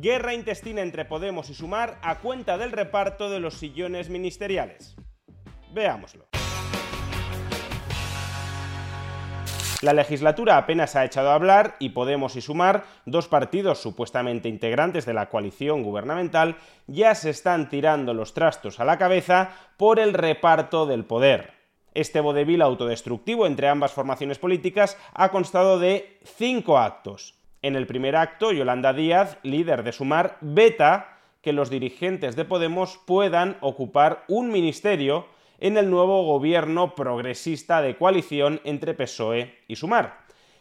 Guerra intestina entre Podemos y Sumar a cuenta del reparto de los sillones ministeriales. Veámoslo. La legislatura apenas ha echado a hablar y Podemos y Sumar, dos partidos supuestamente integrantes de la coalición gubernamental, ya se están tirando los trastos a la cabeza por el reparto del poder. Este vodevil autodestructivo entre ambas formaciones políticas ha constado de cinco actos. En el primer acto, Yolanda Díaz, líder de Sumar, veta que los dirigentes de Podemos puedan ocupar un ministerio en el nuevo gobierno progresista de coalición entre PSOE y Sumar.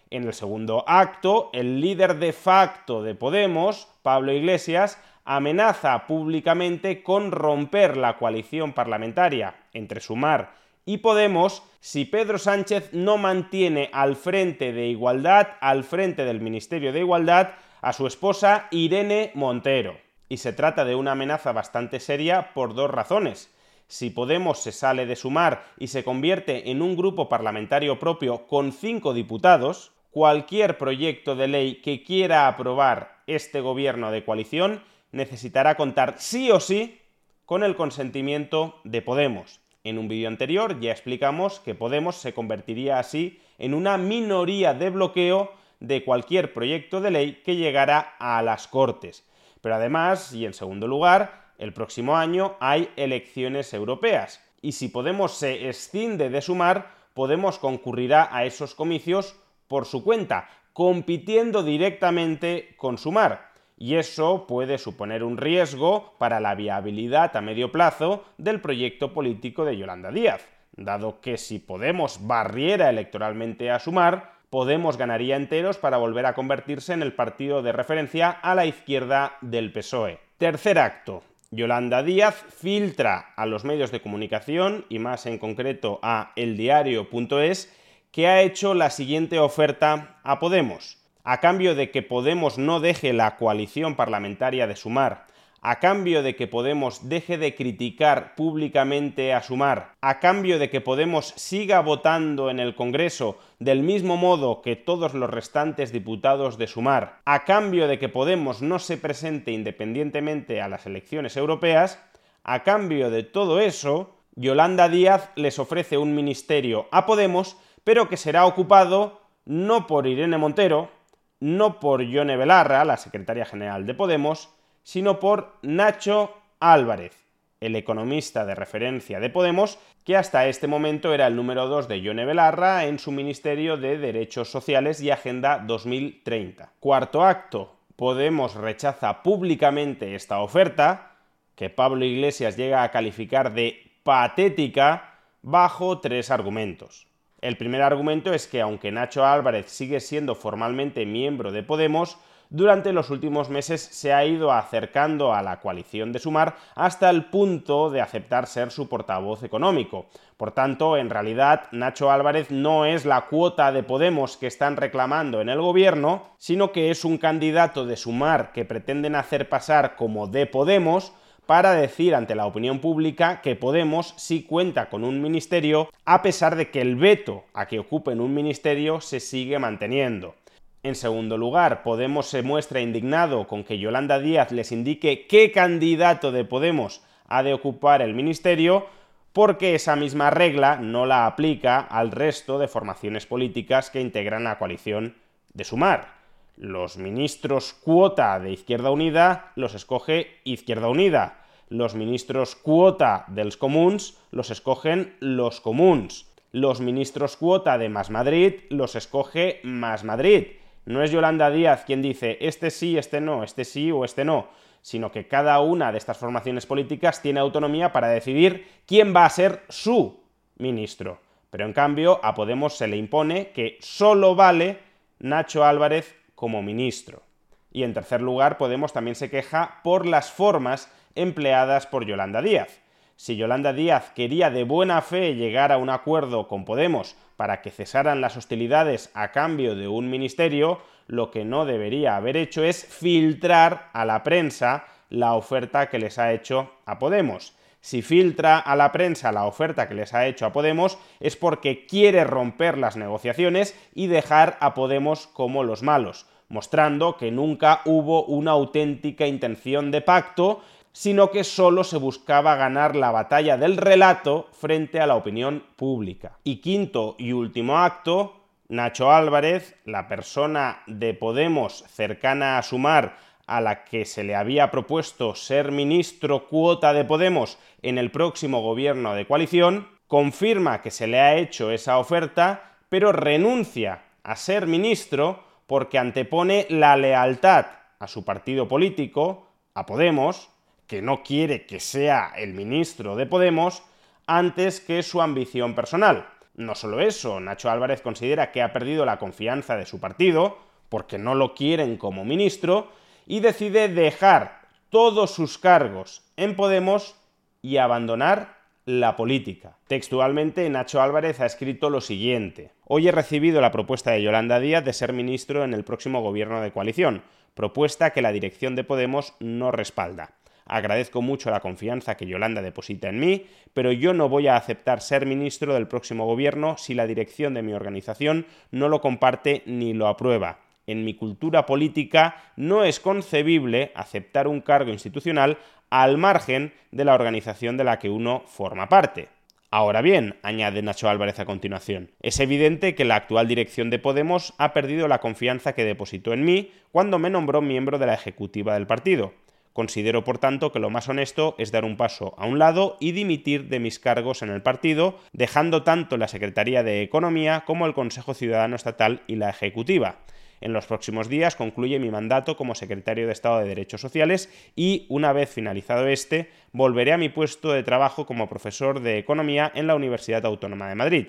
En el segundo acto, el líder de facto de Podemos, Pablo Iglesias, amenaza públicamente con romper la coalición parlamentaria entre Sumar y Podemos si Pedro Sánchez no mantiene al frente de Igualdad, al frente del Ministerio de Igualdad, a su esposa Irene Montero. Y se trata de una amenaza bastante seria por dos razones. Si Podemos se sale de sumar y se convierte en un grupo parlamentario propio con cinco diputados, cualquier proyecto de ley que quiera aprobar este gobierno de coalición necesitará contar sí o sí con el consentimiento de Podemos. En un vídeo anterior ya explicamos que Podemos se convertiría así en una minoría de bloqueo de cualquier proyecto de ley que llegara a las Cortes. Pero además, y en segundo lugar, el próximo año hay elecciones europeas. Y si Podemos se escinde de sumar, Podemos concurrirá a esos comicios por su cuenta, compitiendo directamente con sumar y eso puede suponer un riesgo para la viabilidad a medio plazo del proyecto político de Yolanda Díaz, dado que si Podemos barriera electoralmente a Sumar, Podemos ganaría enteros para volver a convertirse en el partido de referencia a la izquierda del PSOE. Tercer acto. Yolanda Díaz filtra a los medios de comunicación, y más en concreto a eldiario.es, que ha hecho la siguiente oferta a Podemos a cambio de que Podemos no deje la coalición parlamentaria de Sumar, a cambio de que Podemos deje de criticar públicamente a Sumar, a cambio de que Podemos siga votando en el Congreso del mismo modo que todos los restantes diputados de Sumar, a cambio de que Podemos no se presente independientemente a las elecciones europeas, a cambio de todo eso, Yolanda Díaz les ofrece un ministerio a Podemos, pero que será ocupado no por Irene Montero, no por Yone Belarra, la secretaria general de Podemos, sino por Nacho Álvarez, el economista de referencia de Podemos, que hasta este momento era el número 2 de Yone Belarra en su Ministerio de Derechos Sociales y Agenda 2030. Cuarto acto, Podemos rechaza públicamente esta oferta, que Pablo Iglesias llega a calificar de patética, bajo tres argumentos. El primer argumento es que aunque Nacho Álvarez sigue siendo formalmente miembro de Podemos, durante los últimos meses se ha ido acercando a la coalición de Sumar hasta el punto de aceptar ser su portavoz económico. Por tanto, en realidad, Nacho Álvarez no es la cuota de Podemos que están reclamando en el gobierno, sino que es un candidato de Sumar que pretenden hacer pasar como de Podemos, para decir ante la opinión pública que Podemos sí cuenta con un ministerio, a pesar de que el veto a que ocupen un ministerio se sigue manteniendo. En segundo lugar, Podemos se muestra indignado con que Yolanda Díaz les indique qué candidato de Podemos ha de ocupar el ministerio, porque esa misma regla no la aplica al resto de formaciones políticas que integran la coalición de Sumar. Los ministros cuota de Izquierda Unida los escoge Izquierda Unida. Los ministros cuota dels comuns los escogen los comuns. Los ministros cuota de Más Madrid los escoge Más Madrid. No es Yolanda Díaz quien dice este sí, este no, este sí o este no, sino que cada una de estas formaciones políticas tiene autonomía para decidir quién va a ser su ministro. Pero en cambio a Podemos se le impone que solo vale Nacho Álvarez como ministro. Y en tercer lugar, Podemos también se queja por las formas empleadas por Yolanda Díaz. Si Yolanda Díaz quería de buena fe llegar a un acuerdo con Podemos para que cesaran las hostilidades a cambio de un ministerio, lo que no debería haber hecho es filtrar a la prensa la oferta que les ha hecho a Podemos. Si filtra a la prensa la oferta que les ha hecho a Podemos es porque quiere romper las negociaciones y dejar a Podemos como los malos, mostrando que nunca hubo una auténtica intención de pacto sino que solo se buscaba ganar la batalla del relato frente a la opinión pública. Y quinto y último acto, Nacho Álvarez, la persona de Podemos cercana a Sumar, a la que se le había propuesto ser ministro cuota de Podemos en el próximo gobierno de coalición, confirma que se le ha hecho esa oferta, pero renuncia a ser ministro porque antepone la lealtad a su partido político, a Podemos, que no quiere que sea el ministro de Podemos antes que su ambición personal. No solo eso, Nacho Álvarez considera que ha perdido la confianza de su partido, porque no lo quieren como ministro, y decide dejar todos sus cargos en Podemos y abandonar la política. Textualmente, Nacho Álvarez ha escrito lo siguiente. Hoy he recibido la propuesta de Yolanda Díaz de ser ministro en el próximo gobierno de coalición, propuesta que la dirección de Podemos no respalda. Agradezco mucho la confianza que Yolanda deposita en mí, pero yo no voy a aceptar ser ministro del próximo gobierno si la dirección de mi organización no lo comparte ni lo aprueba. En mi cultura política no es concebible aceptar un cargo institucional al margen de la organización de la que uno forma parte. Ahora bien, añade Nacho Álvarez a continuación, es evidente que la actual dirección de Podemos ha perdido la confianza que depositó en mí cuando me nombró miembro de la ejecutiva del partido. Considero, por tanto, que lo más honesto es dar un paso a un lado y dimitir de mis cargos en el partido, dejando tanto la Secretaría de Economía como el Consejo Ciudadano Estatal y la Ejecutiva. En los próximos días concluye mi mandato como secretario de Estado de Derechos Sociales y, una vez finalizado este, volveré a mi puesto de trabajo como profesor de Economía en la Universidad Autónoma de Madrid.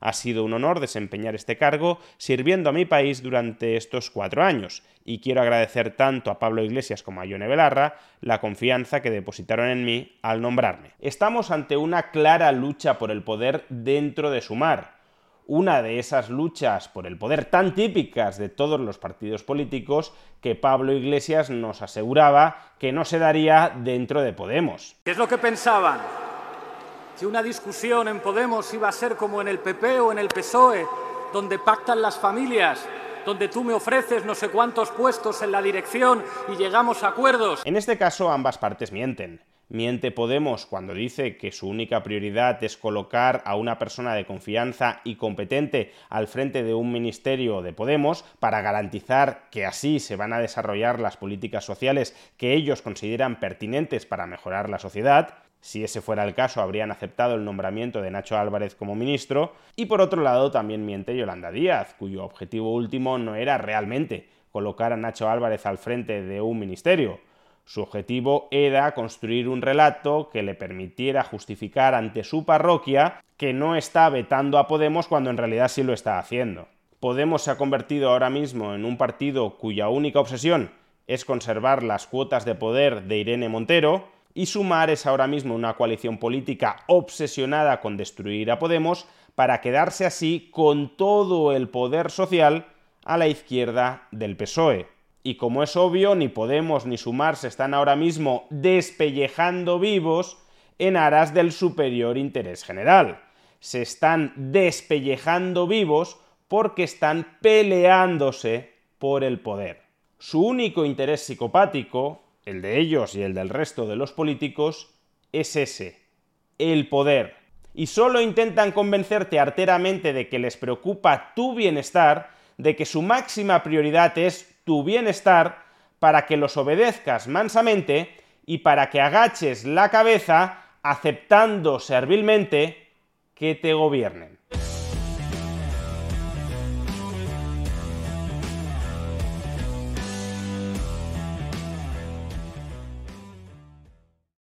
Ha sido un honor desempeñar este cargo sirviendo a mi país durante estos cuatro años, y quiero agradecer tanto a Pablo Iglesias como a Yone Belarra la confianza que depositaron en mí al nombrarme. Estamos ante una clara lucha por el poder dentro de Sumar, una de esas luchas por el poder tan típicas de todos los partidos políticos que Pablo Iglesias nos aseguraba que no se daría dentro de Podemos. ¿Qué es lo que pensaban? Si una discusión en Podemos iba a ser como en el PP o en el PSOE, donde pactan las familias, donde tú me ofreces no sé cuántos puestos en la dirección y llegamos a acuerdos. En este caso ambas partes mienten. Miente Podemos cuando dice que su única prioridad es colocar a una persona de confianza y competente al frente de un ministerio de Podemos para garantizar que así se van a desarrollar las políticas sociales que ellos consideran pertinentes para mejorar la sociedad. Si ese fuera el caso, habrían aceptado el nombramiento de Nacho Álvarez como ministro. Y por otro lado, también miente Yolanda Díaz, cuyo objetivo último no era realmente colocar a Nacho Álvarez al frente de un ministerio. Su objetivo era construir un relato que le permitiera justificar ante su parroquia que no está vetando a Podemos cuando en realidad sí lo está haciendo. Podemos se ha convertido ahora mismo en un partido cuya única obsesión es conservar las cuotas de poder de Irene Montero, y Sumar es ahora mismo una coalición política obsesionada con destruir a Podemos para quedarse así con todo el poder social a la izquierda del PSOE. Y como es obvio, ni Podemos ni Sumar se están ahora mismo despellejando vivos en aras del superior interés general. Se están despellejando vivos porque están peleándose por el poder. Su único interés psicopático el de ellos y el del resto de los políticos, es ese, el poder. Y solo intentan convencerte arteramente de que les preocupa tu bienestar, de que su máxima prioridad es tu bienestar, para que los obedezcas mansamente y para que agaches la cabeza aceptando servilmente que te gobiernen.